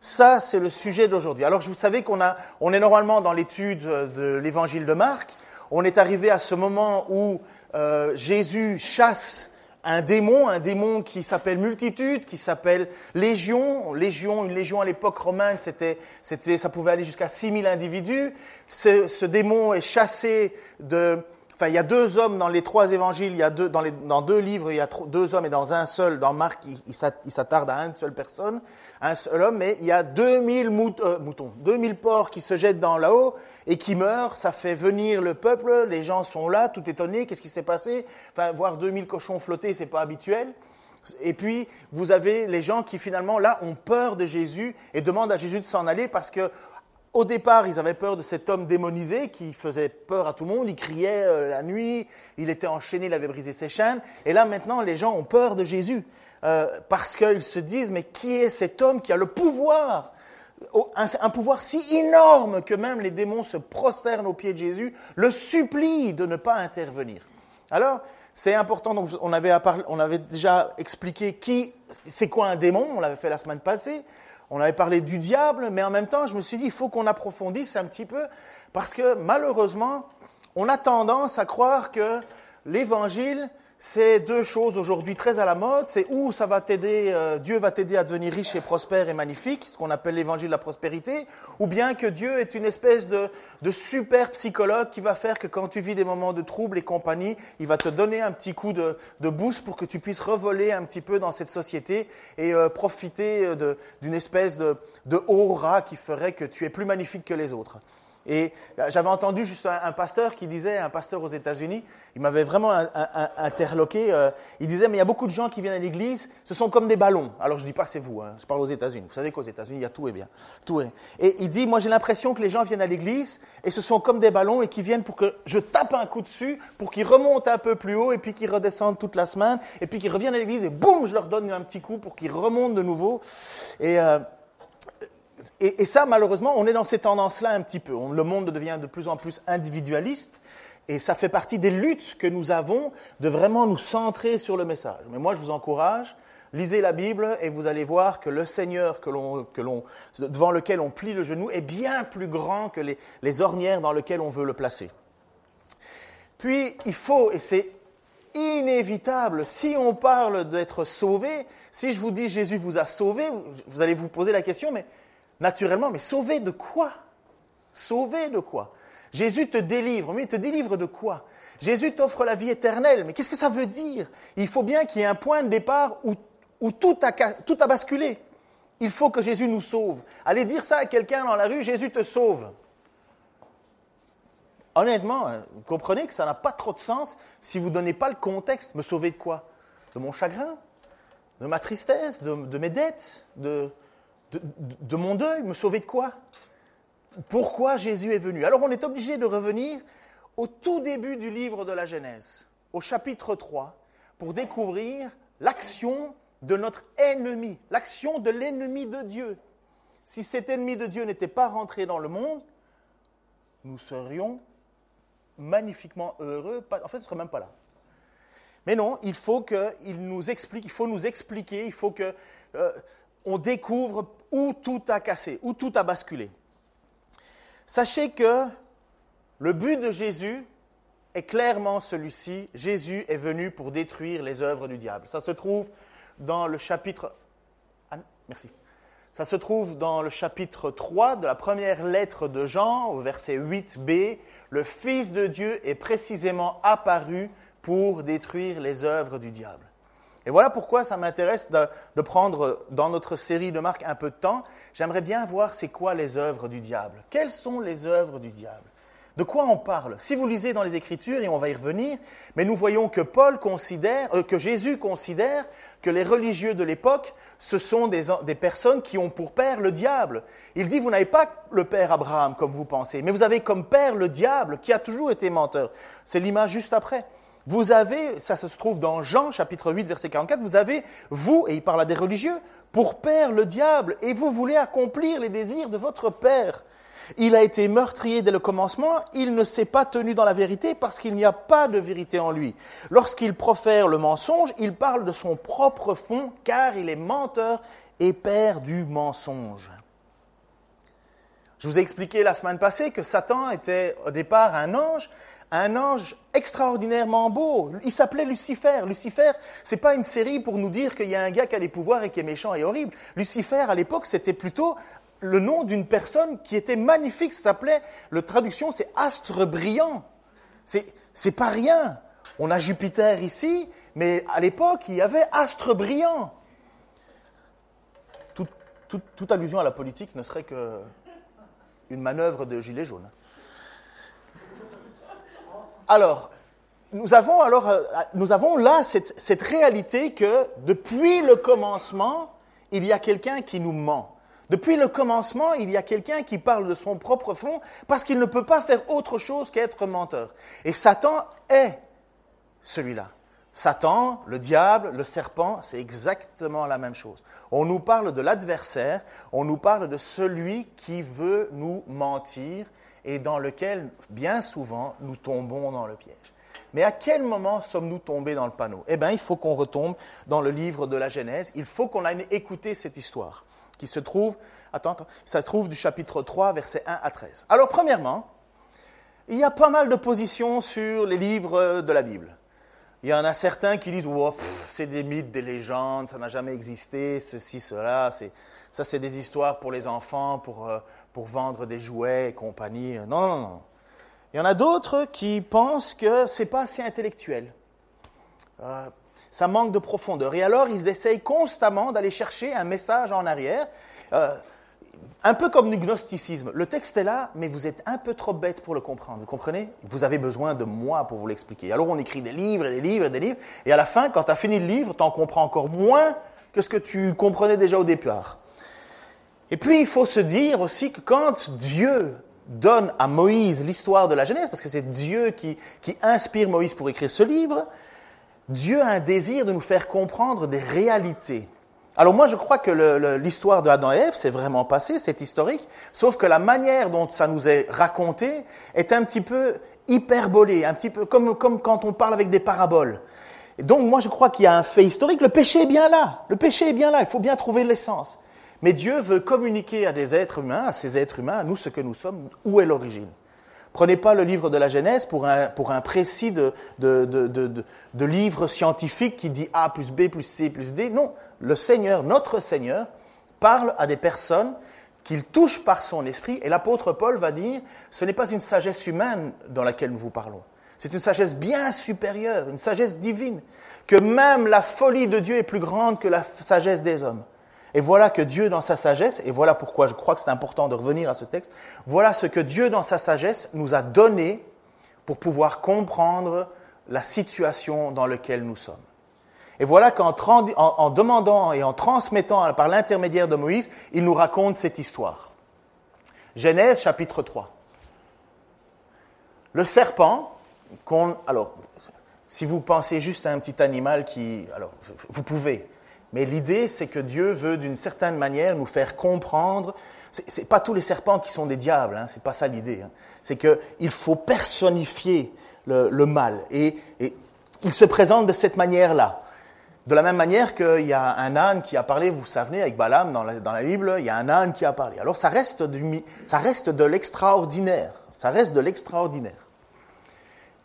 Ça, c'est le sujet d'aujourd'hui. Alors, vous savez qu'on on est normalement dans l'étude de l'évangile de Marc. On est arrivé à ce moment où euh, Jésus chasse un démon, un démon qui s'appelle multitude, qui s'appelle légion. Légion, une légion à l'époque romaine, c'était, ça pouvait aller jusqu'à 6000 individus. Ce, démon est chassé de, Enfin, il y a deux hommes dans les trois évangiles, il y a deux, dans, les, dans deux livres, il y a deux hommes et dans un seul, dans Marc, il s'attarde à une seule personne, un seul homme, mais il y a 2000 mout, euh, moutons, 2000 porcs qui se jettent dans là-haut et qui meurent, ça fait venir le peuple, les gens sont là, tout étonnés, qu'est-ce qui s'est passé? Enfin, voir 2000 cochons flotter, c'est pas habituel. Et puis, vous avez les gens qui finalement, là, ont peur de Jésus et demandent à Jésus de s'en aller parce que au départ, ils avaient peur de cet homme démonisé qui faisait peur à tout le monde. Il criait euh, la nuit, il était enchaîné, il avait brisé ses chaînes. Et là, maintenant, les gens ont peur de Jésus euh, parce qu'ils se disent, mais qui est cet homme qui a le pouvoir un, pouvoir si énorme que même les démons se prosternent aux pieds de Jésus, le supplient de ne pas intervenir. Alors, c'est important, donc on avait, on avait déjà expliqué qui, c'est quoi un démon, on l'avait fait la semaine passée. On avait parlé du diable, mais en même temps, je me suis dit, il faut qu'on approfondisse un petit peu, parce que malheureusement, on a tendance à croire que l'évangile, c'est deux choses aujourd'hui très à la mode. C'est où ça va t'aider, euh, Dieu va t'aider à devenir riche et prospère et magnifique, ce qu'on appelle l'évangile de la prospérité, ou bien que Dieu est une espèce de, super psychologue qui va faire que quand tu vis des moments de trouble et compagnie, il va te donner un petit coup de, boost pour que tu puisses revoler un petit peu dans cette société et euh, profiter euh, d'une espèce de, de aura qui ferait que tu es plus magnifique que les autres. Et euh, j'avais entendu juste un, pasteur qui disait, un pasteur aux États-Unis, il m'avait vraiment interloqué, euh, il disait, mais il y a beaucoup de gens qui viennent à l'église, ce sont comme des ballons. Alors je dis pas c'est vous, hein, je parle aux États-Unis. Vous savez qu'aux États-Unis, il y a tout et bien. Tout est. Et il dit, moi j'ai l'impression que les gens viennent à l'église et ce sont comme des ballons et qui viennent pour que je tape un coup dessus, pour qu'ils remontent un peu plus haut et puis qu'ils redescendent toute la semaine et puis qu'ils reviennent à l'église et boum, je leur donne un petit coup pour qu'ils remontent de nouveau. Et... Euh, et, ça, malheureusement, on est dans ces tendances-là un petit peu. le monde devient de plus en plus individualiste. Et ça fait partie des luttes que nous avons de vraiment nous centrer sur le message. Mais moi, je vous encourage, lisez la Bible et vous allez voir que le Seigneur que devant lequel on plie le genou est bien plus grand que les, les ornières dans lesquelles on veut le placer. Puis, il faut, et c'est inévitable, si on parle d'être sauvé, si je vous dis Jésus vous a sauvé, vous allez vous poser la question, mais naturellement, mais sauvé de quoi? Sauvé de quoi? Jésus te délivre, mais il te délivre de quoi? Jésus t'offre la vie éternelle, mais qu'est-ce que ça veut dire? Il faut bien qu'il y ait un point de départ où, tout, a, basculé. Il faut que Jésus nous sauve. Allez dire ça à quelqu'un dans la rue, Jésus te sauve. Honnêtement, hein, vous comprenez que ça n'a pas trop de sens si vous ne donnez pas le contexte. Me sauver de quoi? De mon chagrin? De ma tristesse? De, de mes dettes? De, de, mon deuil, me sauver de quoi? Pourquoi Jésus est venu? Alors on est obligé de revenir au tout début du livre de la Genèse, au chapitre 3, pour découvrir l'action de notre ennemi, l'action de l'ennemi de Dieu. Si cet ennemi de Dieu n'était pas rentré dans le monde, nous serions magnifiquement heureux. En fait, ne serait même pas là. Mais non, il faut qu'il nous explique, il faut nous expliquer, il faut que euh, on découvre où tout a cassé, où tout a basculé. Sachez que le but de Jésus est clairement celui-ci. Jésus est venu pour détruire les œuvres du diable. Ça se trouve dans le chapitre... Ah, merci. Ça se trouve dans le chapitre 3 de la première lettre de Jean, au verset 8b. Le Fils de Dieu est précisément apparu pour détruire les œuvres du diable. Et voilà pourquoi ça m'intéresse de, prendre dans notre série de marques un peu de temps. J'aimerais bien voir c'est quoi les œuvres du diable. Quelles sont les œuvres du diable? De quoi on parle? Si vous lisez dans les Écritures, et on va y revenir, mais nous voyons que Paul considère, euh, que Jésus considère que les religieux de l'époque, ce sont des, des, personnes qui ont pour père le diable. Il dit, vous n'avez pas le père Abraham comme vous pensez, mais vous avez comme père le diable qui a toujours été menteur. C'est l'image juste après. Vous avez, ça se trouve dans Jean chapitre 8 verset 44, vous avez, vous, et il parle à des religieux, pour père le diable, et vous voulez accomplir les désirs de votre père. Il a été meurtrier dès le commencement, il ne s'est pas tenu dans la vérité parce qu'il n'y a pas de vérité en lui. Lorsqu'il profère le mensonge, il parle de son propre fond car il est menteur et père du mensonge. Je vous ai expliqué la semaine passée que Satan était au départ un ange, un ange extraordinairement beau. Il s'appelait Lucifer. Lucifer, c'est pas une série pour nous dire qu'il y a un gars qui a des pouvoirs et qui est méchant et horrible. Lucifer, à l'époque, c'était plutôt le nom d'une personne qui était magnifique. S'appelait, le traduction, c'est astre brillant. C'est pas rien. On a Jupiter ici, mais à l'époque, il y avait astre brillant. toute allusion à la politique ne serait que une manœuvre de gilet jaune. Alors, nous avons, alors, euh, nous avons là cette, cette réalité que depuis le commencement, il y a quelqu'un qui nous ment. Depuis le commencement, il y a quelqu'un qui parle de son propre fond parce qu'il ne peut pas faire autre chose qu'être menteur. Et Satan est celui-là. Satan, le diable, le serpent, c'est exactement la même chose. On nous parle de l'adversaire, on nous parle de celui qui veut nous mentir et dans lequel, bien souvent, nous tombons dans le piège. Mais à quel moment sommes-nous tombés dans le panneau? Eh bien, il faut qu'on retombe dans le livre de la Genèse, il faut qu'on aille écouter cette histoire qui se trouve, attends, ça se trouve du chapitre 3, versets 1 à 13. Alors, premièrement, il y a pas mal de positions sur les livres de la Bible. Il y en a certains qui disent oh, c'est des mythes, des légendes, ça n'a jamais existé, ceci, cela. Ça, c'est des histoires pour les enfants, pour, euh, pour vendre des jouets et compagnie. Non, non, non. Il y en a d'autres qui pensent que c'est pas assez intellectuel. Euh, ça manque de profondeur. Et alors, ils essayent constamment d'aller chercher un message en arrière. Euh, un peu comme le gnosticisme. Le texte est là, mais vous êtes un peu trop bête pour le comprendre. Vous comprenez? Vous avez besoin de moi pour vous l'expliquer. Alors on écrit des livres et des livres et des livres, et à la fin, quand tu as fini le livre, tu en comprends encore moins que ce que tu comprenais déjà au départ. Et puis il faut se dire aussi que quand Dieu donne à Moïse l'histoire de la Genèse, parce que c'est Dieu qui, qui inspire Moïse pour écrire ce livre, Dieu a un désir de nous faire comprendre des réalités. Alors moi, je crois que l'histoire de Adam et Ève, c'est vraiment passé, c'est historique, sauf que la manière dont ça nous est raconté est un petit peu hyperbolée, un petit peu comme, comme quand on parle avec des paraboles. Et donc moi, je crois qu'il y a un fait historique, le péché est bien là, le péché est bien là, il faut bien trouver l'essence. Mais Dieu veut communiquer à des êtres humains, à ces êtres humains, à nous ce que nous sommes, où est l'origine. Prenez pas le livre de la Genèse pour un, pour un précis de, de, de, de, livre scientifique qui dit A plus B plus C plus D. Non, le Seigneur, notre Seigneur, parle à des personnes qu'il touche par son esprit. Et l'apôtre Paul va dire, ce n'est pas une sagesse humaine dans laquelle nous vous parlons. C'est une sagesse bien supérieure, une sagesse divine, que même la folie de Dieu est plus grande que la sagesse des hommes. Et voilà que Dieu, dans sa sagesse, et voilà pourquoi je crois que c'est important de revenir à ce texte, voilà ce que Dieu, dans sa sagesse, nous a donné pour pouvoir comprendre la situation dans laquelle nous sommes. Et voilà qu'en en, demandant et en transmettant par l'intermédiaire de Moïse, il nous raconte cette histoire. Genèse chapitre 3. Le serpent, alors, si vous pensez juste à un petit animal qui, alors, vous pouvez, mais l'idée, c'est que Dieu veut d'une certaine manière nous faire comprendre. Ce n'est pas tous les serpents qui sont des diables, hein, ce n'est pas ça l'idée. Hein. C'est qu'il faut personnifier le, mal. Et, il se présente de cette manière-là. De la même manière qu'il y a un âne qui a parlé, vous savez, avec Balaam dans la, Bible, il y a un âne qui a parlé. Alors ça reste de l'extraordinaire. Ça reste de l'extraordinaire.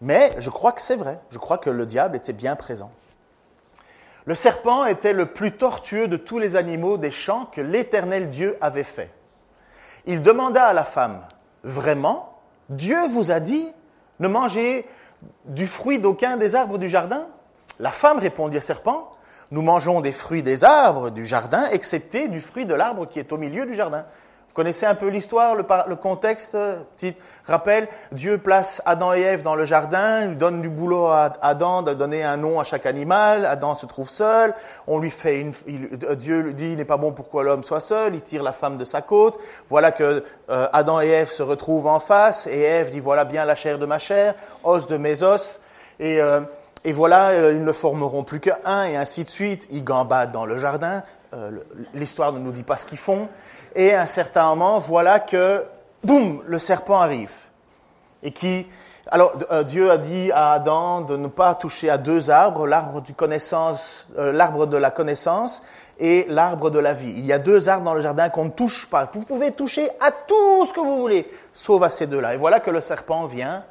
Mais je crois que c'est vrai. Je crois que le diable était bien présent. Le serpent était le plus tortueux de tous les animaux des champs que l'Éternel Dieu avait fait. Il demanda à la femme, Vraiment, Dieu vous a dit, ne mangez du fruit d'aucun des arbres du jardin? La femme répondit au serpent, Nous mangeons des fruits des arbres du jardin, excepté du fruit de l'arbre qui est au milieu du jardin. Vous connaissez un peu l'histoire, le, contexte Petit rappel, Dieu place Adam et Ève dans le jardin, lui donne du boulot à Adam de donner un nom à chaque animal. Adam se trouve seul. On lui fait une, Dieu lui dit, il n'est pas bon pour que l'homme soit seul. Il tire la femme de sa côte. Voilà que euh, Adam et Ève se retrouvent en face et Ève dit, voilà bien la chair de ma chair, os de mes os. Et, euh, et voilà, euh, ils ne formeront plus qu'un et ainsi de suite. Ils gambadent dans le jardin. L'histoire ne nous dit pas ce qu'ils font. Et à un certain moment, voilà que, boum, le serpent arrive. Et qui, alors euh, Dieu a dit à Adam de ne pas toucher à deux arbres, l'arbre du connaissance, euh, l'arbre de la connaissance et l'arbre de la vie. Il y a deux arbres dans le jardin qu'on ne touche pas. Vous pouvez toucher à tout ce que vous voulez, sauf à ces deux-là. Et voilà que le serpent vient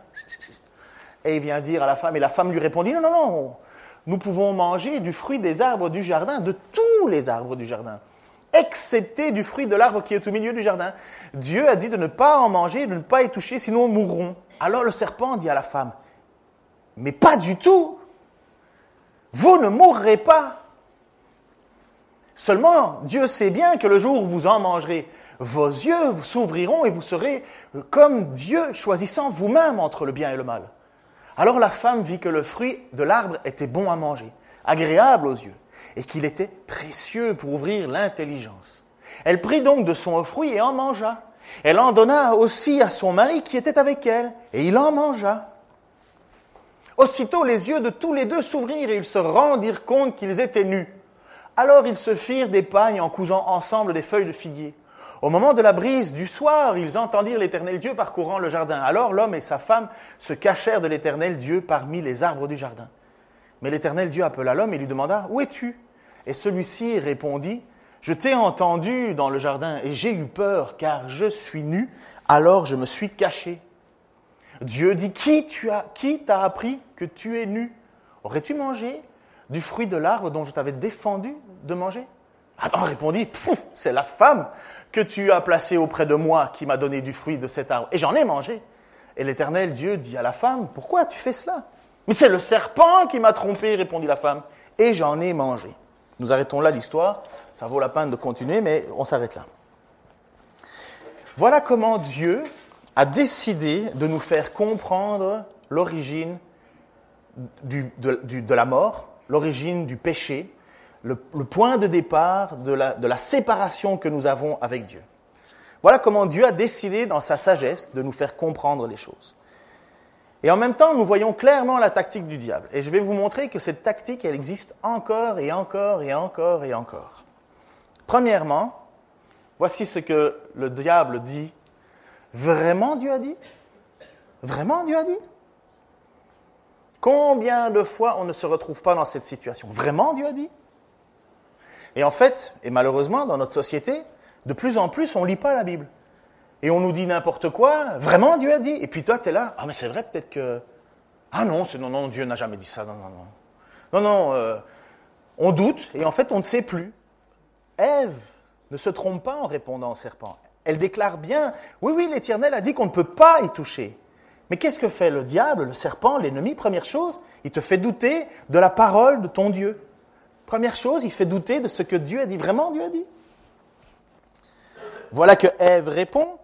et il vient dire à la femme, et la femme lui répondit, non, non, non, nous pouvons manger du fruit des arbres du jardin, de tous les arbres du jardin excepté du fruit de l'arbre qui est au milieu du jardin. Dieu a dit de ne pas en manger, de ne pas y toucher, sinon nous mourrons. Alors le serpent dit à la femme, mais pas du tout. Vous ne mourrez pas. Seulement, Dieu sait bien que le jour où vous en mangerez, vos yeux s'ouvriront et vous serez comme Dieu, choisissant vous-même entre le bien et le mal. Alors la femme vit que le fruit de l'arbre était bon à manger, agréable aux yeux, et qu'il était précieux pour ouvrir l'intelligence. Elle prit donc de son fruit et en mangea. Elle en donna aussi à son mari qui était avec elle, et il en mangea. Aussitôt les yeux de tous les deux s'ouvrirent et ils se rendirent compte qu'ils étaient nus. Alors ils se firent des pagnes en cousant ensemble des feuilles de figuier. Au moment de la brise du soir, ils entendirent l'Éternel Dieu parcourant le jardin. Alors l'homme et sa femme se cachèrent de l'Éternel Dieu parmi les arbres du jardin. Mais l'Éternel Dieu appela l'homme et lui demanda, Où es-tu? Et celui-ci répondit, Je t'ai entendu dans le jardin et j'ai eu peur car je suis nu, alors je me suis caché. Dieu dit, Qui t'a appris que tu es nu? Aurais-tu mangé du fruit de l'arbre dont je t'avais défendu de manger? Adam répondit, c'est la femme que tu as placée auprès de moi qui m'a donné du fruit de cet arbre. Et j'en ai mangé. Et l'Éternel Dieu dit à la femme, pourquoi tu fais cela? Mais c'est le serpent qui m'a trompé, répondit la femme, et j'en ai mangé. Nous arrêtons là l'histoire, ça vaut la peine de continuer, mais on s'arrête là. Voilà comment Dieu a décidé de nous faire comprendre l'origine de, la mort, l'origine du péché, le, point de départ de la séparation que nous avons avec Dieu. Voilà comment Dieu a décidé dans sa sagesse de nous faire comprendre les choses. Et en même temps, nous voyons clairement la tactique du diable. Et je vais vous montrer que cette tactique, elle existe encore et encore et encore et encore. Premièrement, voici ce que le diable dit. Vraiment Dieu a dit? Vraiment Dieu a dit? Combien de fois on ne se retrouve pas dans cette situation? Vraiment Dieu a dit? Et en fait, et malheureusement, dans notre société, de plus en plus, on ne lit pas la Bible et on nous dit n'importe quoi, vraiment Dieu a dit. Et puis toi, tu es là, ah mais c'est vrai peut-être que... Ah non, non, non, Dieu n'a jamais dit ça, non, non, non. Non, non, euh, on doute et en fait on ne sait plus. Ève ne se trompe pas en répondant au serpent. Elle déclare bien, oui, oui, l'Éternel a dit qu'on ne peut pas y toucher. Mais qu'est-ce que fait le diable, le serpent, l'ennemi? Première chose, il te fait douter de la parole de ton Dieu. Première chose, il fait douter de ce que Dieu a dit. Vraiment, Dieu a dit? Voilà que Ève répond.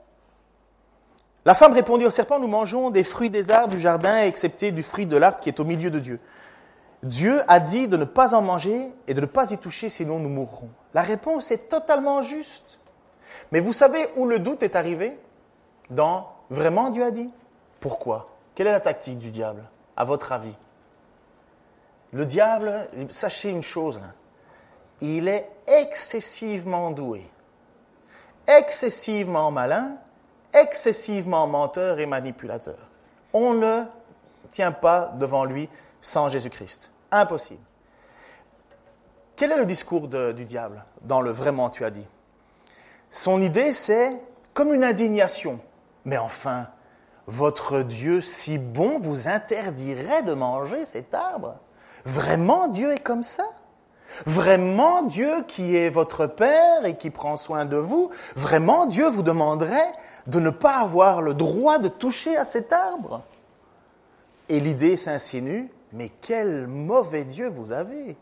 La femme répondit au serpent, nous mangeons des fruits des arbres du jardin, excepté du fruit de l'arbre qui est au milieu de Dieu. Dieu a dit de ne pas en manger et de ne pas y toucher, sinon nous mourrons. La réponse est totalement juste. Mais vous savez où le doute est arrivé? Dans vraiment Dieu a dit Pourquoi? Quelle est la tactique du diable, à votre avis? Le diable, sachez une chose, il est excessivement doué, excessivement malin excessivement menteur et manipulateur. On ne tient pas devant lui sans Jésus-Christ. Impossible. Quel est le discours du diable dans le vraiment tu as dit? Son idée, c'est comme une indignation. Mais enfin, votre Dieu si bon vous interdirait de manger cet arbre Vraiment, Dieu est comme ça? Vraiment, Dieu qui est votre Père et qui prend soin de vous, vraiment, Dieu vous demanderait de ne pas avoir le droit de toucher à cet arbre. Et l'idée s'insinue, mais quel mauvais Dieu vous avez.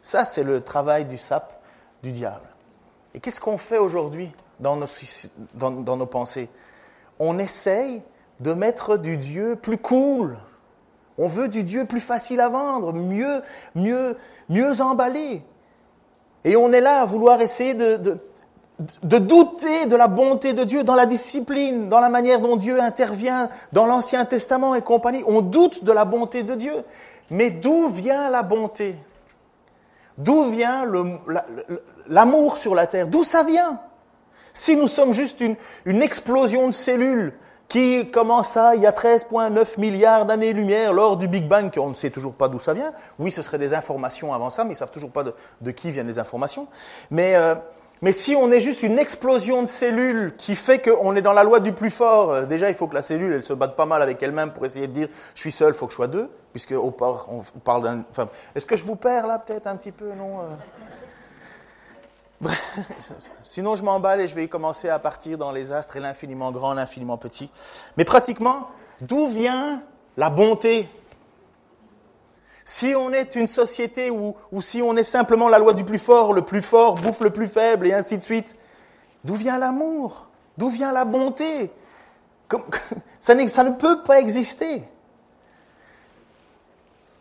Ça, c'est le travail du sap du diable. Et qu'est-ce qu'on fait aujourd'hui dans nos, pensées? On essaye de mettre du Dieu plus cool. On veut du Dieu plus facile à vendre, mieux, mieux, mieux emballé. Et on est là à vouloir essayer de, de douter de la bonté de Dieu dans la discipline, dans la manière dont Dieu intervient dans l'Ancien Testament et compagnie. On doute de la bonté de Dieu. Mais d'où vient la bonté? D'où vient l'amour sur la terre? D'où ça vient? Si nous sommes juste une, explosion de cellules qui commença il y a 13,9 milliards d'années-lumière lors du Big Bang, qu'on ne sait toujours pas d'où ça vient. Oui, ce serait des informations avant ça, mais ils ne savent toujours pas de, de, qui viennent les informations. Mais euh, mais si on est juste une explosion de cellules qui fait qu'on est dans la loi du plus fort, euh, déjà il faut que la cellule elle se batte pas mal avec elle-même pour essayer de dire je suis seul, il faut que je sois deux, puisque on parle d'un. Enfin, est-ce que je vous perds là peut-être un petit peu, non euh? Sinon je m'emballe et je vais commencer à partir dans les astres et l'infiniment grand, l'infiniment petit. Mais pratiquement, d'où vient la bonté si on est une société où, si on est simplement la loi du plus fort, le plus fort bouffe le plus faible et ainsi de suite, d'où vient l'amour? D'où vient la bonté? Ça, ça ne peut pas exister.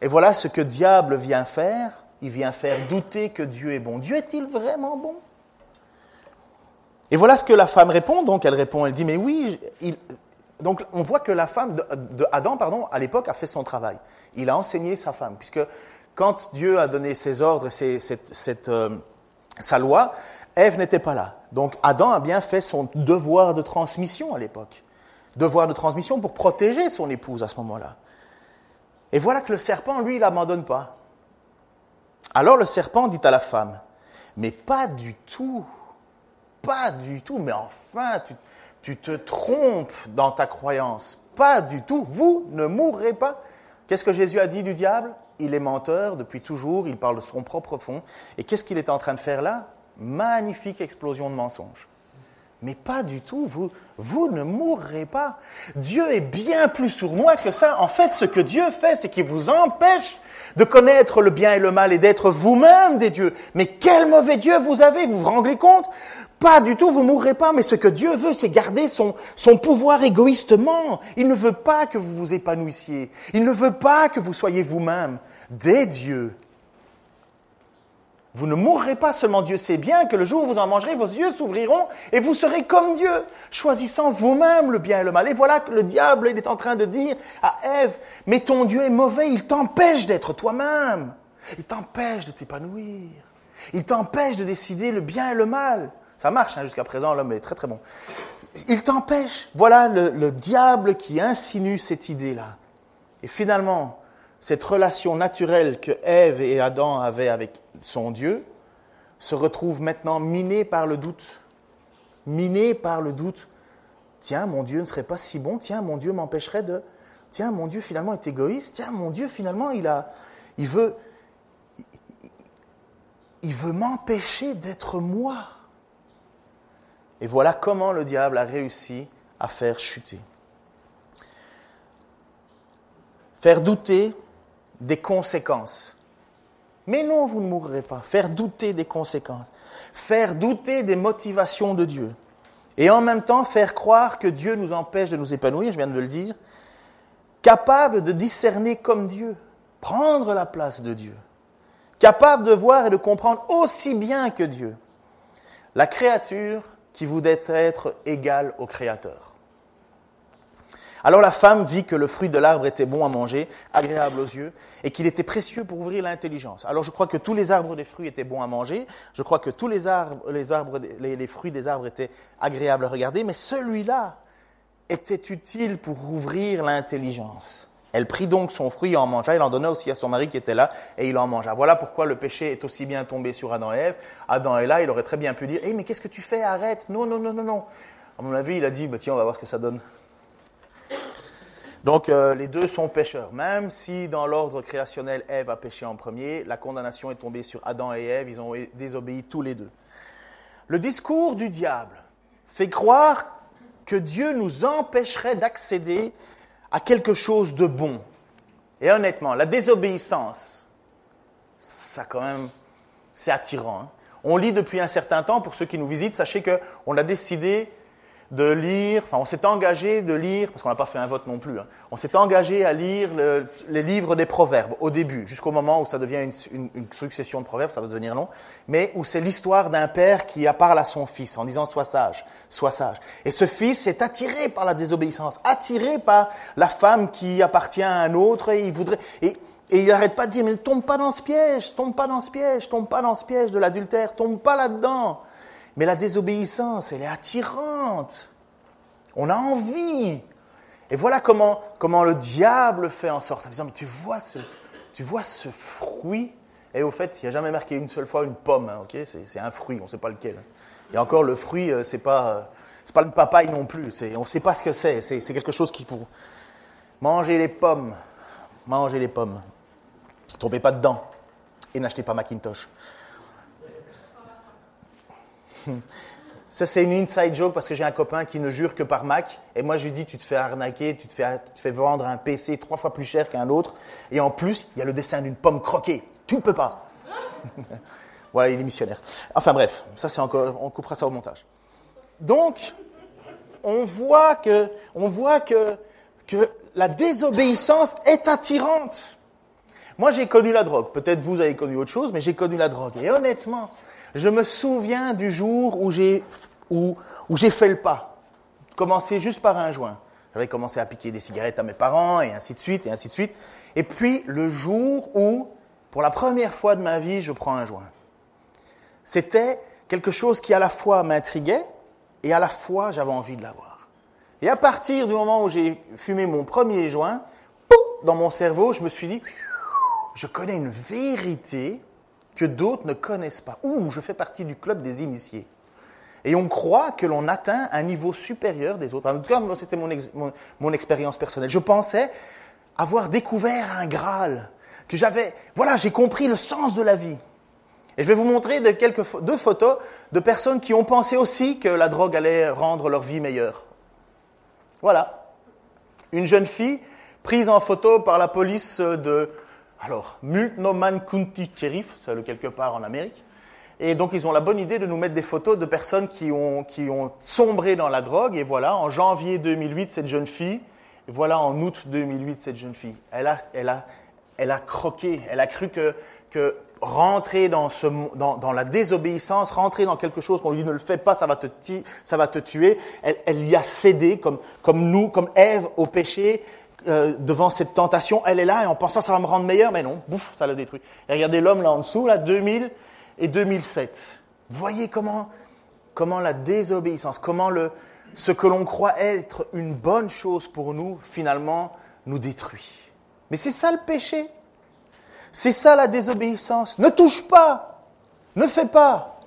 Et voilà ce que diable vient faire. Il vient faire douter que Dieu est bon. Dieu est-il vraiment bon? Et voilà ce que la femme répond. Donc elle répond, elle dit, mais oui, il, donc on voit que la femme de, Adam, pardon, à l'époque, a fait son travail. Il a enseigné sa femme, puisque quand Dieu a donné ses ordres, ses, cette, euh, sa loi, Ève n'était pas là. Donc Adam a bien fait son devoir de transmission à l'époque. Devoir de transmission pour protéger son épouse à ce moment-là. Et voilà que le serpent, lui, il n'abandonne pas. Alors le serpent dit à la femme, mais pas du tout, pas du tout, mais enfin, tu, tu te trompes dans ta croyance. Pas du tout. Vous ne mourrez pas. Qu'est-ce que Jésus a dit du diable? Il est menteur depuis toujours, il parle de son propre fond. Et qu'est-ce qu'il est en train de faire là? Magnifique explosion de mensonges. Mais pas du tout, vous, ne mourrez pas. Dieu est bien plus sournois que ça. En fait, ce que Dieu fait, c'est qu'il vous empêche de connaître le bien et le mal et d'être vous-même des dieux. Mais quel mauvais Dieu vous avez, vous vous rendez compte? Pas du tout, vous mourrez pas, mais ce que Dieu veut, c'est garder son, pouvoir égoïstement. Il ne veut pas que vous vous épanouissiez. Il ne veut pas que vous soyez vous-même des dieux. Vous ne mourrez pas seulement Dieu sait bien que le jour où vous en mangerez, vos yeux s'ouvriront et vous serez comme Dieu, choisissant vous-même le bien et le mal. Et voilà que le diable, il est en train de dire à Ève, mais ton Dieu est mauvais, il t'empêche d'être toi-même. Il t'empêche de t'épanouir. Il t'empêche de décider le bien et le mal. Ça marche, hein, jusqu'à présent, l'homme est très très bon. Il t'empêche. Voilà le, diable qui insinue cette idée-là. Et finalement, cette relation naturelle que Ève et Adam avaient avec son Dieu se retrouve maintenant minée par le doute. Minée par le doute. Tiens, mon Dieu ne serait pas si bon. Tiens, mon Dieu m'empêcherait de. Tiens, mon Dieu finalement est égoïste. Tiens, mon Dieu finalement il a, il veut, il veut m'empêcher d'être moi. Et voilà comment le diable a réussi à faire chuter. Faire douter des conséquences. Mais non, vous ne mourrez pas. Faire douter des conséquences. Faire douter des motivations de Dieu. Et en même temps, faire croire que Dieu nous empêche de nous épanouir, je viens de le dire. Capable de discerner comme Dieu. Prendre la place de Dieu. Capable de voir et de comprendre aussi bien que Dieu. La créature qui voulait être égal au Créateur. Alors la femme vit que le fruit de l'arbre était bon à manger, agréable aux yeux, et qu'il était précieux pour ouvrir l'intelligence. Alors je crois que tous les arbres des fruits étaient bons à manger, je crois que tous les, arbres, les, les, fruits des arbres étaient agréables à regarder, mais celui-là était utile pour ouvrir l'intelligence. Elle prit donc son fruit et en mangea. Elle en donna aussi à son mari qui était là et il en mangea. Voilà pourquoi le péché est aussi bien tombé sur Adam et Ève. Adam est là, il aurait très bien pu dire Hé, mais qu'est-ce que tu fais Arrête Non, non, non, non, non. À mon avis, il a dit bah, Tiens, on va voir ce que ça donne. Donc, euh, les deux sont pécheurs. Même si dans l'ordre créationnel, Ève a péché en premier, la condamnation est tombée sur Adam et Ève. Ils ont désobéi tous les deux. Le discours du diable fait croire que Dieu nous empêcherait d'accéder à quelque chose de bon. Et honnêtement, la désobéissance, ça quand même, c'est attirant. Hein. On lit depuis un certain temps, pour ceux qui nous visitent, sachez qu'on a décidé de lire, enfin on s'est engagé de lire, parce qu'on n'a pas fait un vote non plus, hein, on s'est engagé à lire les livres des proverbes au début, jusqu'au moment où ça devient une, succession de proverbes, ça va devenir long, mais où c'est l'histoire d'un père qui parle à son fils en disant sois sage, sois sage. Et ce fils est attiré par la désobéissance, attiré par la femme qui appartient à un autre, et il voudrait... Et, et il n'arrête pas de dire, mais ne tombe pas dans ce piège, tombe pas dans ce piège, tombe pas dans ce piège de l'adultère, tombe pas là-dedans. Mais la désobéissance, elle est attirante. On a envie. Et voilà comment, le diable fait en sorte, en disant, mais tu vois ce, ce fruit? Et au fait, il n'y a jamais marqué une seule fois une pomme, hein, c'est, un fruit, on ne sait pas lequel. Et encore, le fruit, euh, c'est pas, euh, c'est pas le papaye non plus. on ne sait pas ce que c'est. c'est. C'est quelque chose qui pour manger les pommes, manger les pommes. Ne tombez pas dedans et n'achetez pas Macintosh. Ça, c'est une inside joke parce que j'ai un copain qui ne jure que par Mac. Et moi, je lui dis, tu te fais arnaquer, tu te fais, te fais vendre un PC trois fois plus cher qu'un autre. Et en plus, il y a le dessin d'une pomme croquée. Tu ne peux pas. voilà, il est missionnaire. Enfin bref, ça, c'est encore, on coupera ça au montage. Donc, on voit que, on voit que, que la désobéissance est attirante. Moi, j'ai connu la drogue. Peut-être vous avez connu autre chose, mais j'ai connu la drogue. Et honnêtement, je me souviens du jour où j'ai, où, j'ai fait le pas. Commencer juste par un joint. J'avais commencé à piquer des cigarettes à mes parents, et ainsi de suite, et ainsi de suite. Et puis, le jour où, pour la première fois de ma vie, je prends un joint. C'était quelque chose qui à la fois m'intriguait, et à la fois j'avais envie de l'avoir. Et à partir du moment où j'ai fumé mon premier joint, dans mon cerveau, je me suis dit, je connais une vérité que d'autres ne connaissent pas. Ouh, je fais partie du club des initiés. Et on croit que l'on atteint un niveau supérieur des autres. En tout cas, c'était mon, mon, expérience personnelle. Je pensais avoir découvert un Graal, que j'avais, voilà, j'ai compris le sens de la vie. Et je vais vous montrer de quelques, deux photos de personnes qui ont pensé aussi que la drogue allait rendre leur vie meilleure. Voilà. Une jeune fille prise en photo par la police de alors, Multnoman Kunti Cherif, c'est quelque part en Amérique. Et donc, ils ont la bonne idée de nous mettre des photos de personnes qui ont, qui ont sombré dans la drogue. Et voilà, en janvier 2008, cette jeune fille. Et voilà, en août 2008, cette jeune fille. Elle a, elle a, elle a croqué. Elle a cru que, que rentrer dans, ce, dans, dans, la désobéissance, rentrer dans quelque chose qu'on lui dit ne le fais pas, ça va te, ça va te tuer. Elle, elle y a cédé, comme, comme nous, comme Ève au péché. Euh, devant cette tentation, elle est là et en pensant ça va me rendre meilleur, mais non, bouf, ça l'a détruit. Et regardez l'homme là en dessous, là, 2000 et 2007. Voyez comment, comment la désobéissance, comment le, ce que l'on croit être une bonne chose pour nous, finalement, nous détruit. Mais c'est ça le péché. C'est ça la désobéissance. Ne touche pas. Ne fais pas.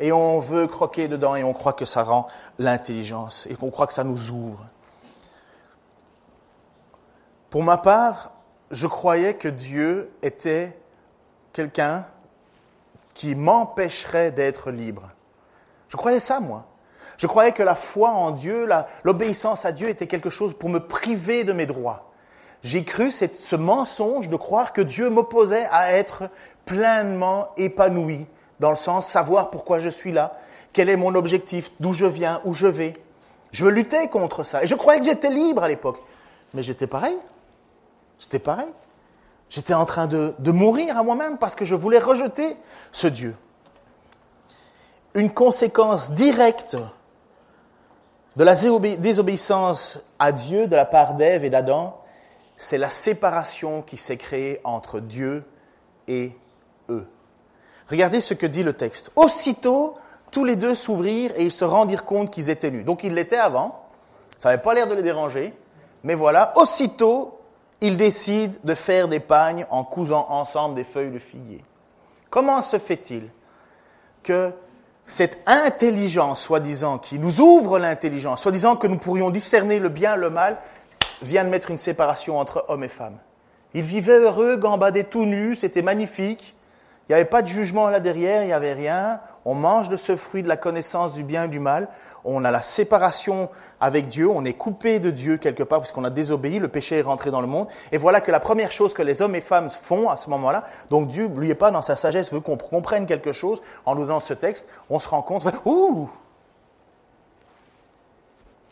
Et on veut croquer dedans et on croit que ça rend l'intelligence et qu'on croit que ça nous ouvre. Pour ma part, je croyais que Dieu était quelqu'un qui m'empêcherait d'être libre. Je croyais ça, moi. Je croyais que la foi en Dieu, l'obéissance à Dieu était quelque chose pour me priver de mes droits. J'ai cru ce mensonge de croire que Dieu m'opposait à être pleinement épanoui, dans le sens savoir pourquoi je suis là, quel est mon objectif, d'où je viens, où je vais. Je luttais contre ça. Et je croyais que j'étais libre à l'époque. Mais j'étais pareil. J'étais pareil. J'étais en train de, mourir à moi-même parce que je voulais rejeter ce Dieu. Une conséquence directe de la désobéissance à Dieu de la part d'Ève et d'Adam, c'est la séparation qui s'est créée entre Dieu et eux. Regardez ce que dit le texte. Aussitôt, tous les deux s'ouvrirent et ils se rendirent compte qu'ils étaient nus. Donc ils l'étaient avant, ça n'avait pas l'air de les déranger, mais voilà, aussitôt, ils décident de faire des pagnes en cousant ensemble des feuilles de figuier. Comment se fait-il que cette intelligence, soi-disant, qui nous ouvre l'intelligence, soi-disant que nous pourrions discerner le bien et le mal, vienne mettre une séparation entre hommes et femmes? Ils vivaient heureux, gambadaient tout nus, c'était magnifique. Il n'y avait pas de jugement là derrière, il n'y avait rien. On mange de ce fruit de la connaissance du bien et du mal. On a la séparation avec Dieu. On est coupé de Dieu quelque part parce qu'on a désobéi. Le péché est rentré dans le monde. Et voilà que la première chose que les hommes et femmes font à ce moment-là, donc Dieu, n'oubliez pas, dans sa sagesse, veut qu'on comprenne quelque chose en nous donnant ce texte. On se rend compte, ouh,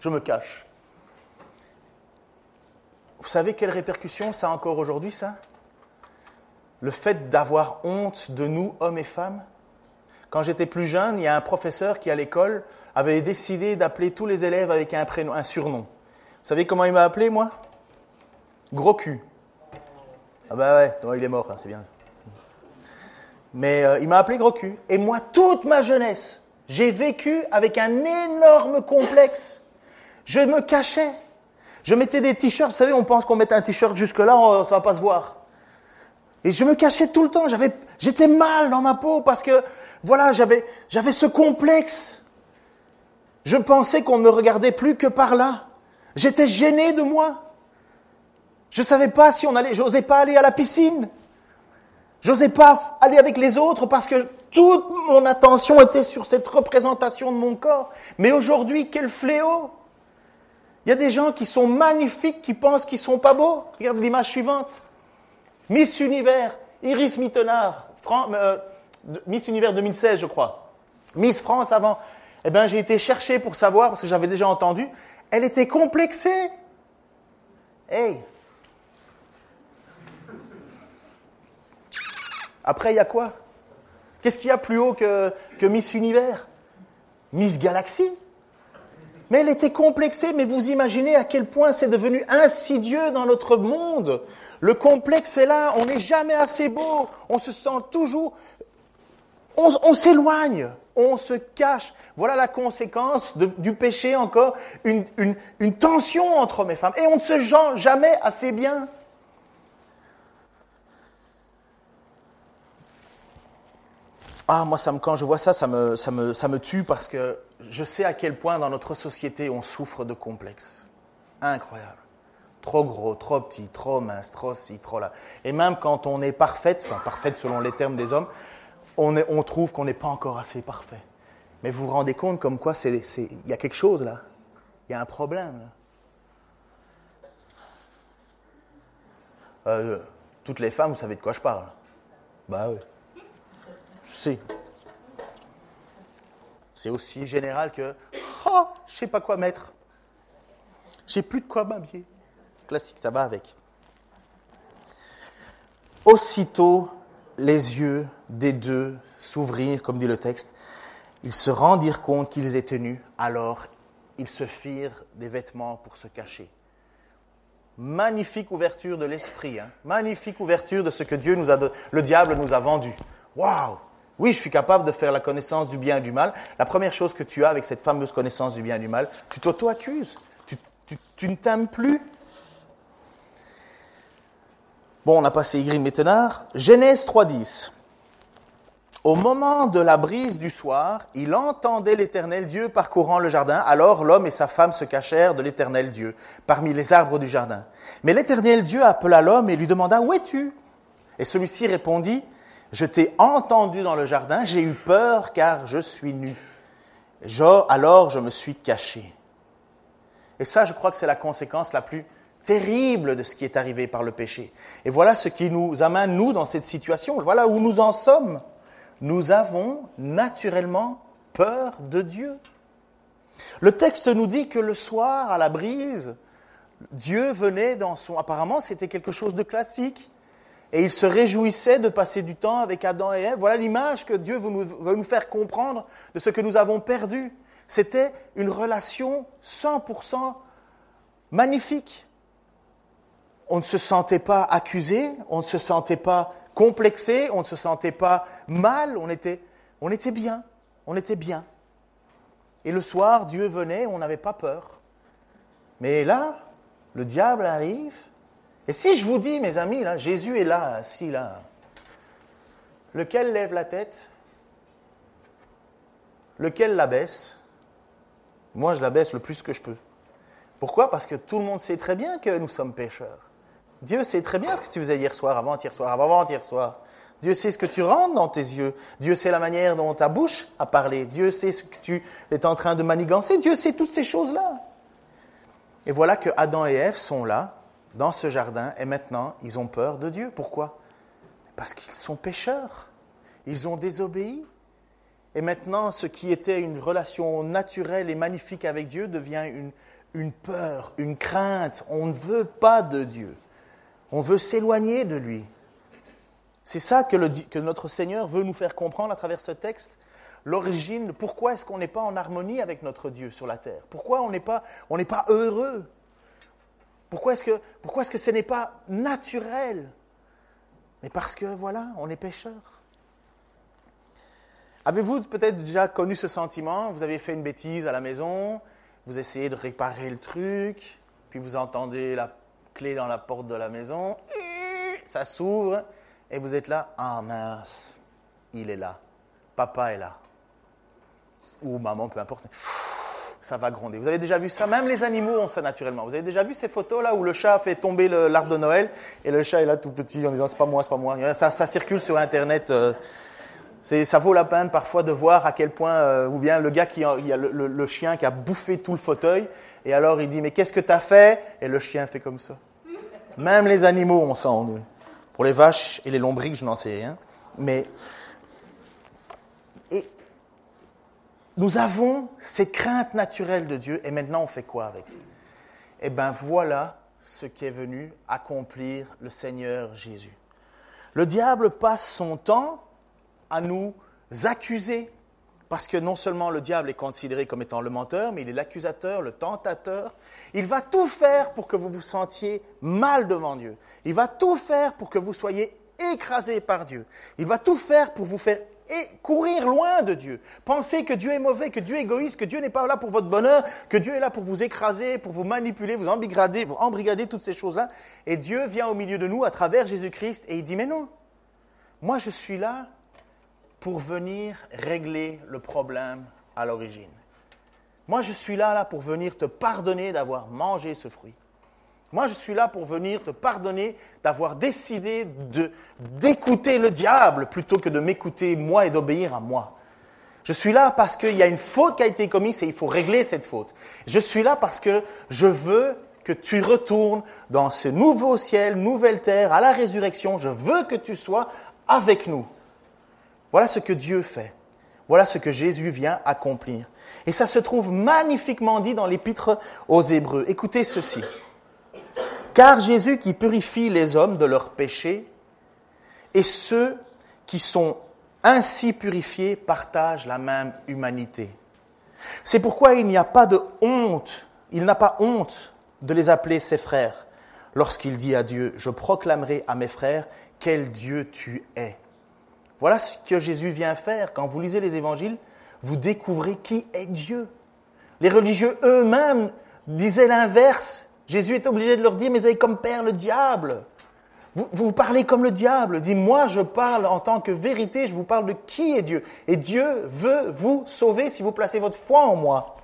je me cache. Vous savez quelle répercussion ça a encore aujourd'hui, ça? Le fait d'avoir honte de nous, hommes et femmes. Quand j'étais plus jeune, il y a un professeur qui, à l'école, avait décidé d'appeler tous les élèves avec un, prénom, un surnom. Vous savez comment il m'a appelé, moi? Gros cul. Ah ben ouais, il est mort, hein, c'est bien. Mais euh, il m'a appelé gros cul. Et moi, toute ma jeunesse, j'ai vécu avec un énorme complexe. Je me cachais. Je mettais des t-shirts. Vous savez, on pense qu'on met un t-shirt jusque-là, ça va pas se voir. Et je me cachais tout le temps. J'avais, j'étais mal dans ma peau parce que, voilà, j'avais, j'avais ce complexe. Je pensais qu'on ne me regardait plus que par là. J'étais gêné de moi. Je ne savais pas si on allait, j'osais pas aller à la piscine. J'osais pas aller avec les autres parce que toute mon attention était sur cette représentation de mon corps. Mais aujourd'hui, quel fléau! Il y a des gens qui sont magnifiques, qui pensent qu'ils sont pas beaux. Regarde l'image suivante. Miss Univers, Iris Mittenard, euh, Miss Univers 2016, je crois. Miss France avant. Eh bien, j'ai été chercher pour savoir, parce que j'avais déjà entendu, elle était complexée. Hey! Après, il y a quoi? Qu'est-ce qu'il y a plus haut que, que Miss Univers? Miss Galaxy? Mais elle était complexée, mais vous imaginez à quel point c'est devenu insidieux dans notre monde. Le complexe est là, on n'est jamais assez beau, on se sent toujours... On, s'éloigne, on se cache. Voilà la conséquence du péché encore, une, tension entre hommes et femmes. Et on ne se sent jamais assez bien. Ah, moi, quand je vois ça, ça me tue parce que je sais à quel point dans notre société on souffre de complexes. Incroyable. Trop gros, trop petit, trop mince, trop ci, trop là. Et même quand on est parfaite, enfin parfaite selon les termes des hommes, on, on trouve qu'on n'est pas encore assez parfait. Mais vous vous rendez compte comme quoi il y a quelque chose là. Il y a un problème là. Euh, toutes les femmes, vous savez de quoi je parle Bah oui. Je sais. C'est aussi général que oh, je sais pas quoi mettre. J'ai plus de quoi m'habiller classique, ça va avec. Aussitôt, les yeux des deux s'ouvrirent, comme dit le texte. Ils se rendirent compte qu'ils étaient nus, alors ils se firent des vêtements pour se cacher. Magnifique ouverture de l'esprit, hein. magnifique ouverture de ce que Dieu nous a, le diable nous a vendu. Waouh Oui, je suis capable de faire la connaissance du bien et du mal. La première chose que tu as avec cette fameuse connaissance du bien et du mal, tu t'auto-accuses. Tu, tu ne t'aimes plus, Bon, on a passé Ygritte Métenard. Genèse 3.10. Au moment de la brise du soir, il entendait l'Éternel Dieu parcourant le jardin. Alors l'homme et sa femme se cachèrent de l'Éternel Dieu parmi les arbres du jardin. Mais l'Éternel Dieu appela l'homme et lui demanda Où es-tu? Et celui-ci répondit Je t'ai entendu dans le jardin, j'ai eu peur car je suis nu. alors je me suis caché. Et ça, je crois que c'est la conséquence la plus terrible de ce qui est arrivé par le péché. Et voilà ce qui nous amène, nous, dans cette situation. Voilà où nous en sommes. Nous avons naturellement peur de Dieu. Le texte nous dit que le soir, à la brise, Dieu venait dans son... Apparemment, c'était quelque chose de classique. Et il se réjouissait de passer du temps avec Adam et Ève. Voilà l'image que Dieu veut nous, veut nous faire comprendre de ce que nous avons perdu. C'était une relation 100% magnifique on ne se sentait pas accusé, on ne se sentait pas complexé, on ne se sentait pas mal, on était, bien, on était bien. Et le soir, Dieu venait, on n'avait pas peur. Mais là, le diable arrive. Et si je vous dis, mes amis, là, Jésus est là, assis là, lequel lève la tête? Lequel la baisse? Moi, je la baisse le plus que je peux. Pourquoi? Parce que tout le monde sait très bien que nous sommes pécheurs. Dieu sait très bien ce que tu faisais hier soir, avant-hier soir, avant-hier soir. Dieu sait ce que tu rentres dans tes yeux. Dieu sait la manière dont ta bouche a parlé. Dieu sait ce que tu es en train de manigancer. Dieu sait toutes ces choses-là. Et voilà que Adam et Ève sont là, dans ce jardin, et maintenant, ils ont peur de Dieu. Pourquoi? Parce qu'ils sont pécheurs. Ils ont désobéi. Et maintenant, ce qui était une relation naturelle et magnifique avec Dieu devient une, une peur, une crainte. On ne veut pas de Dieu. On veut s'éloigner de lui. C'est ça que, notre Seigneur veut nous faire comprendre à travers ce texte. L'origine, pourquoi est-ce qu'on n'est pas en harmonie avec notre Dieu sur la terre? Pourquoi on n'est pas, heureux? Pourquoi est-ce que, est-ce que ce n'est pas naturel? Mais parce que, voilà, on est pécheur. Avez-vous peut-être déjà connu ce sentiment? Vous avez fait une bêtise à la maison, vous essayez de réparer le truc, puis vous entendez la clé dans la porte de la maison, ça s'ouvre, et vous êtes là, ah mince, il est là, papa est là, ou maman, peu importe. Ça va gronder. Vous avez déjà vu ça? Même les animaux ont ça naturellement. Vous avez déjà vu ces photos là où le chat fait tomber l'arbre de Noël et le chat est là tout petit en disant c'est pas moi, c'est pas moi. Ça, circule sur Internet. Euh, ça vaut la peine parfois de voir à quel point, euh, ou bien le gars qui il y a le, chien qui a bouffé tout le fauteuil, et alors il dit mais qu'est-ce que tu as fait? Et le chien fait comme ça. Même les animaux ont ça en. Pour les vaches et les lombriques, je n'en sais rien. Mais et nous avons ces craintes naturelles de Dieu, et maintenant on fait quoi avec? Eh bien voilà ce qui est venu accomplir le Seigneur Jésus. Le diable passe son temps à nous accuser. Parce que non seulement le diable est considéré comme étant le menteur, mais il est l'accusateur, le tentateur. Il va tout faire pour que vous vous sentiez mal devant Dieu. Il va tout faire pour que vous soyez écrasé par Dieu. Il va tout faire pour vous faire courir loin de Dieu. Penser que Dieu est mauvais, que Dieu est égoïste, que Dieu n'est pas là pour votre bonheur, que Dieu est là pour vous écraser, pour vous manipuler, vous embrigader, vous embrigader, toutes ces choses-là. Et Dieu vient au milieu de nous à travers Jésus-Christ et il dit, mais non, moi je suis là pour venir régler le problème à l'origine. Moi, je suis là, là pour venir te pardonner d'avoir mangé ce fruit. Moi, je suis là pour venir te pardonner d'avoir décidé d'écouter le diable plutôt que de m'écouter moi et d'obéir à moi. Je suis là parce qu'il y a une faute qui a été commise et il faut régler cette faute. Je suis là parce que je veux que tu retournes dans ce nouveau ciel, nouvelle terre, à la résurrection. Je veux que tu sois avec nous. Voilà ce que Dieu fait. Voilà ce que Jésus vient accomplir. Et ça se trouve magnifiquement dit dans l'épître aux Hébreux. Écoutez ceci. Car Jésus qui purifie les hommes de leurs péchés, et ceux qui sont ainsi purifiés partagent la même humanité. C'est pourquoi il n'y a pas de honte, il n'a pas honte de les appeler ses frères, lorsqu'il dit à Dieu, je proclamerai à mes frères, quel Dieu tu es. Voilà ce que Jésus vient faire. Quand vous lisez les évangiles, vous découvrez qui est Dieu. Les religieux eux-mêmes disaient l'inverse. Jésus est obligé de leur dire, mais vous avez comme père le diable. Vous, vous parlez comme le diable. Dit, moi je parle en tant que vérité, je vous parle de qui est Dieu. Et Dieu veut vous sauver si vous placez votre foi en moi.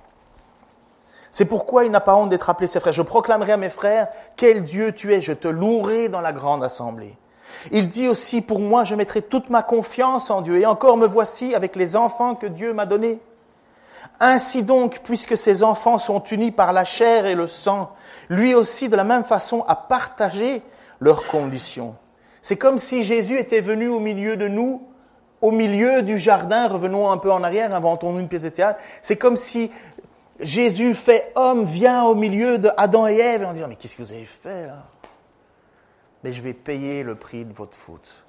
C'est pourquoi il n'a pas honte d'être appelé ses frères. Je proclamerai à mes frères, quel Dieu tu es, je te louerai dans la grande assemblée. Il dit aussi, pour moi, je mettrai toute ma confiance en Dieu, et encore me voici avec les enfants que Dieu m'a donnés. Ainsi donc, puisque ces enfants sont unis par la chair et le sang, lui aussi, de la même façon, a partagé leurs conditions. C'est comme si Jésus était venu au milieu de nous, au milieu du jardin, revenons un peu en arrière, inventons une pièce de théâtre, c'est comme si Jésus fait homme vient au milieu de Adam et Ève en disant, mais qu'est-ce que vous avez fait mais je vais payer le prix de votre faute.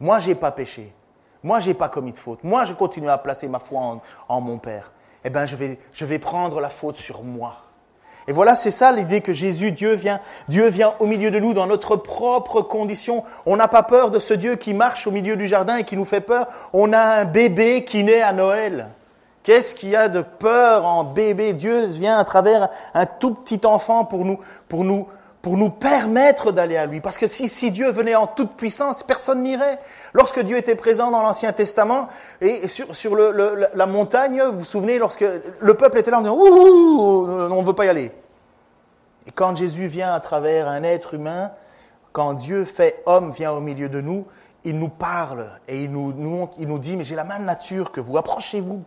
Moi, je n'ai pas péché. Moi, je n'ai pas commis de faute. Moi, je continue à placer ma foi en, mon Père. Eh bien, je vais, je vais prendre la faute sur moi. Et voilà, c'est ça l'idée que Jésus, Dieu vient, Dieu vient au milieu de nous dans notre propre condition. On n'a pas peur de ce Dieu qui marche au milieu du jardin et qui nous fait peur. On a un bébé qui naît à Noël. Qu'est-ce qu'il y a de peur en bébé? Dieu vient à travers un tout petit enfant pour nous, pour nous, pour nous permettre d'aller à lui. Parce que si, si Dieu venait en toute puissance, personne n'irait. Lorsque Dieu était présent dans l'Ancien Testament, et sur, sur le, la montagne, vous vous souvenez, lorsque le peuple était là en disant, Ouh, on ne veut pas y aller. Et quand Jésus vient à travers un être humain, quand Dieu fait homme, vient au milieu de nous, il nous parle et il nous, il nous dit, mais j'ai la même nature que vous, approchez-vous.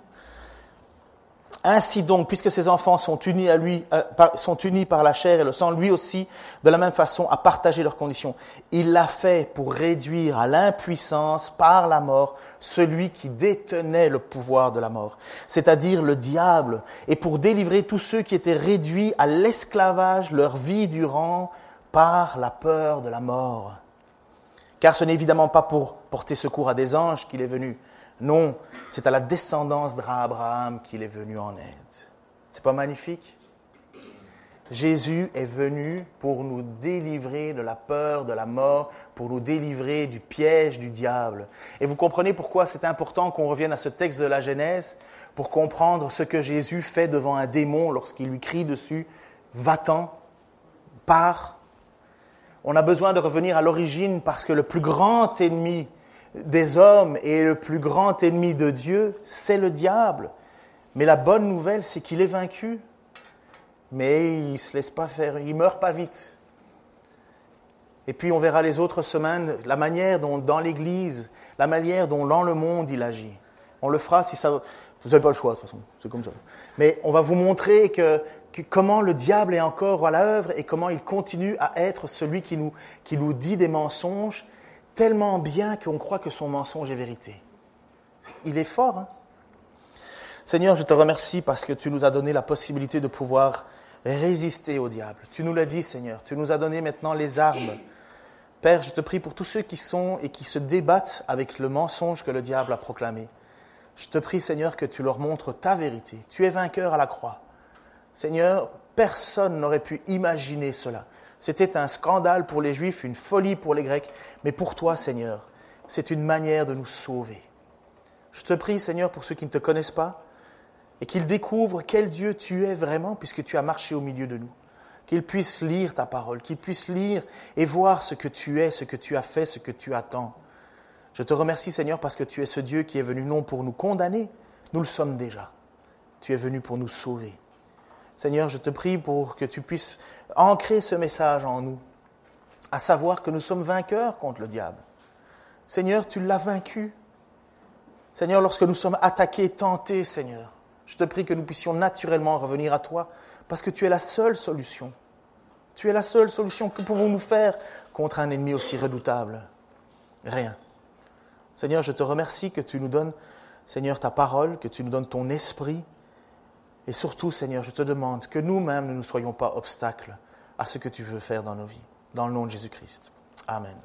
Ainsi donc, puisque ces enfants sont unis à lui, euh, sont unis par la chair et le sang, lui aussi, de la même façon, a partagé leurs conditions. Il l'a fait pour réduire à l'impuissance par la mort celui qui détenait le pouvoir de la mort, c'est-à-dire le diable, et pour délivrer tous ceux qui étaient réduits à l'esclavage leur vie durant par la peur de la mort. Car ce n'est évidemment pas pour porter secours à des anges qu'il est venu, non, c'est à la descendance d'Abraham qu'il est venu en aide. C'est pas magnifique? Jésus est venu pour nous délivrer de la peur, de la mort, pour nous délivrer du piège du diable. Et vous comprenez pourquoi c'est important qu'on revienne à ce texte de la Genèse? Pour comprendre ce que Jésus fait devant un démon lorsqu'il lui crie dessus Va-t'en, pars. On a besoin de revenir à l'origine parce que le plus grand ennemi des hommes et le plus grand ennemi de Dieu, c'est le diable. Mais la bonne nouvelle, c'est qu'il est vaincu. Mais il ne se laisse pas faire, il meurt pas vite. Et puis on verra les autres semaines la manière dont dans l'Église, la manière dont dans le monde il agit. On le fera si ça. Vous n'avez pas le choix de toute façon, c'est comme ça. Mais on va vous montrer que, comment le diable est encore à l'œuvre et comment il continue à être celui qui nous, qui nous dit des mensonges tellement bien qu'on croit que son mensonge est vérité. Il est fort. Hein Seigneur, je te remercie parce que tu nous as donné la possibilité de pouvoir résister au diable. Tu nous l'as dit, Seigneur. Tu nous as donné maintenant les armes. Père, je te prie pour tous ceux qui sont et qui se débattent avec le mensonge que le diable a proclamé. Je te prie, Seigneur, que tu leur montres ta vérité. Tu es vainqueur à la croix. Seigneur, personne n'aurait pu imaginer cela. C'était un scandale pour les Juifs, une folie pour les Grecs, mais pour toi, Seigneur, c'est une manière de nous sauver. Je te prie, Seigneur, pour ceux qui ne te connaissent pas, et qu'ils découvrent quel Dieu tu es vraiment, puisque tu as marché au milieu de nous. Qu'ils puissent lire ta parole, qu'ils puissent lire et voir ce que tu es, ce que tu as fait, ce que tu attends. Je te remercie, Seigneur, parce que tu es ce Dieu qui est venu non pour nous condamner, nous le sommes déjà. Tu es venu pour nous sauver. Seigneur, je te prie pour que tu puisses ancrer ce message en nous, à savoir que nous sommes vainqueurs contre le diable. Seigneur, tu l'as vaincu. Seigneur, lorsque nous sommes attaqués, tentés, Seigneur, je te prie que nous puissions naturellement revenir à toi, parce que tu es la seule solution. Tu es la seule solution. Que pouvons-nous faire contre un ennemi aussi redoutable? Rien. Seigneur, je te remercie que tu nous donnes, Seigneur, ta parole, que tu nous donnes ton esprit, et surtout, Seigneur, je te demande que nous-mêmes ne nous soyons pas obstacles à ce que tu veux faire dans nos vies. Dans le nom de Jésus-Christ. Amen.